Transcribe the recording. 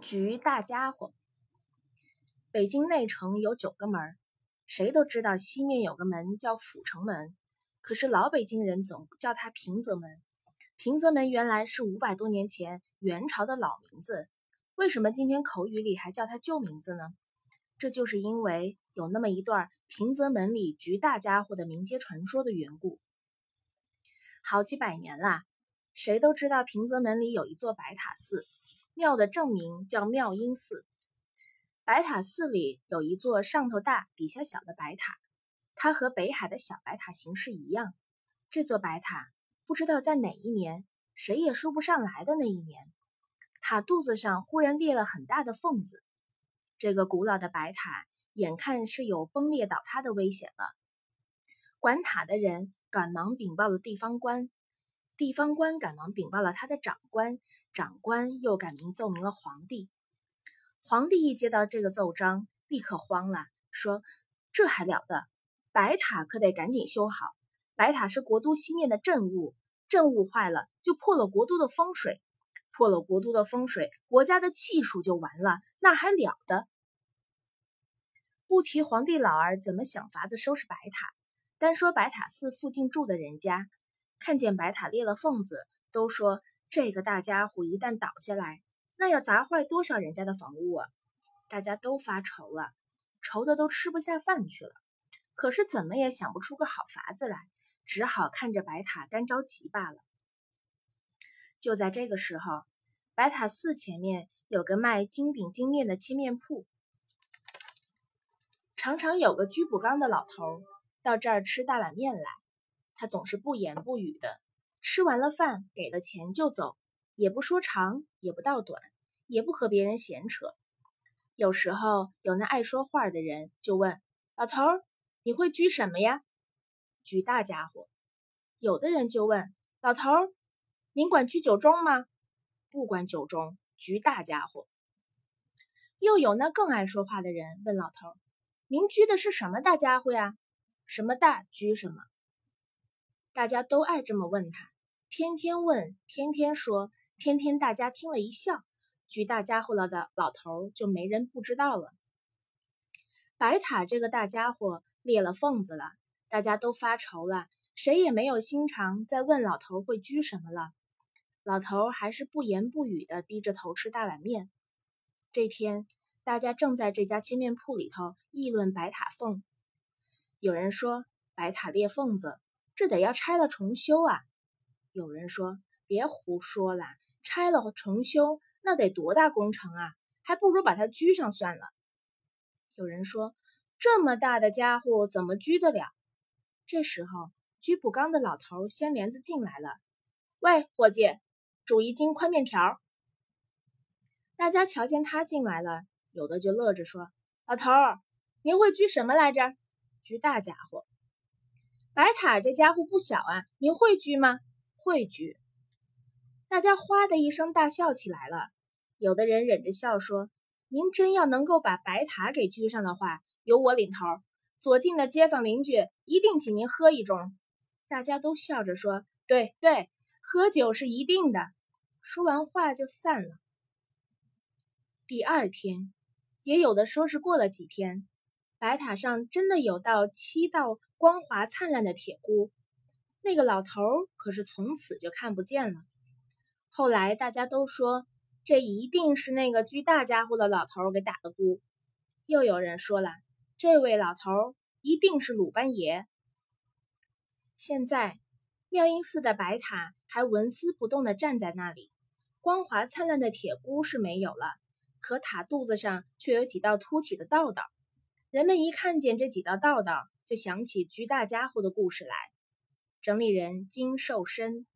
局大家伙。北京内城有九个门，谁都知道西面有个门叫阜成门，可是老北京人总叫它平则门。平则门原来是五百多年前元朝的老名字，为什么今天口语里还叫它旧名字呢？这就是因为有那么一段平则门里局大家伙的民间传说的缘故。好几百年啦，谁都知道平则门里有一座白塔寺。庙的正名叫妙音寺，白塔寺里有一座上头大底下小的白塔，它和北海的小白塔形式一样。这座白塔不知道在哪一年，谁也说不上来的那一年，塔肚子上忽然裂了很大的缝子。这个古老的白塔眼看是有崩裂倒塌的危险了，管塔的人赶忙禀报了地方官。地方官赶忙禀报了他的长官，长官又赶明奏明了皇帝。皇帝一接到这个奏章，立刻慌了，说：“这还了得！白塔可得赶紧修好。白塔是国都西面的镇物，镇物坏了就破了国都的风水，破了国都的风水，国家的气数就完了，那还了得！”不提皇帝老儿怎么想法子收拾白塔，单说白塔寺附近住的人家。看见白塔裂了缝子，都说这个大家伙一旦倒下来，那要砸坏多少人家的房屋啊！大家都发愁了，愁的都吃不下饭去了。可是怎么也想不出个好法子来，只好看着白塔干着急罢了。就在这个时候，白塔寺前面有个卖金饼金面的切面铺，常常有个居补缸的老头到这儿吃大碗面来。他总是不言不语的，吃完了饭，给了钱就走，也不说长，也不道短，也不和别人闲扯。有时候有那爱说话的人就问：“老头儿，你会鞠什么呀？”“居大家伙。”有的人就问：“老头儿，您管居酒中吗？”“不管酒中，居大家伙。”又有那更爱说话的人问老头儿：“您鞠的是什么大家伙呀？什么大鞠什么？”大家都爱这么问他，天天问，天天说，天天大家听了一笑，居大家伙了的老头就没人不知道了。白塔这个大家伙裂了缝子了，大家都发愁了，谁也没有心肠再问老头会居什么了。老头还是不言不语的低着头吃大碗面。这天，大家正在这家切面铺里头议论白塔缝，有人说白塔裂缝子。这得要拆了重修啊！有人说：“别胡说了，拆了重修那得多大工程啊？还不如把它居上算了。”有人说：“这么大的家伙怎么居得了？”这时候，居补缸的老头掀帘子进来了：“喂，伙计，煮一斤宽面条。”大家瞧见他进来了，有的就乐着说：“老头儿，您会居什么来着？居大家伙。”白塔这家伙不小啊，您会鞠吗？会鞠。大家哗的一声大笑起来了。有的人忍着笑说：“您真要能够把白塔给鞠上的话，由我领头，左近的街坊邻居一定请您喝一盅。”大家都笑着说：“对对，喝酒是一定的。”说完话就散了。第二天，也有的说是过了几天，白塔上真的有道七道。光滑灿烂的铁箍，那个老头可是从此就看不见了。后来大家都说，这一定是那个居大家伙的老头给打的箍。又有人说了，这位老头一定是鲁班爷。现在妙音寺的白塔还纹丝不动地站在那里，光滑灿烂的铁箍是没有了，可塔肚子上却有几道凸起的道道。人们一看见这几道道道，就想起居大家伙的故事来。整理人金寿生。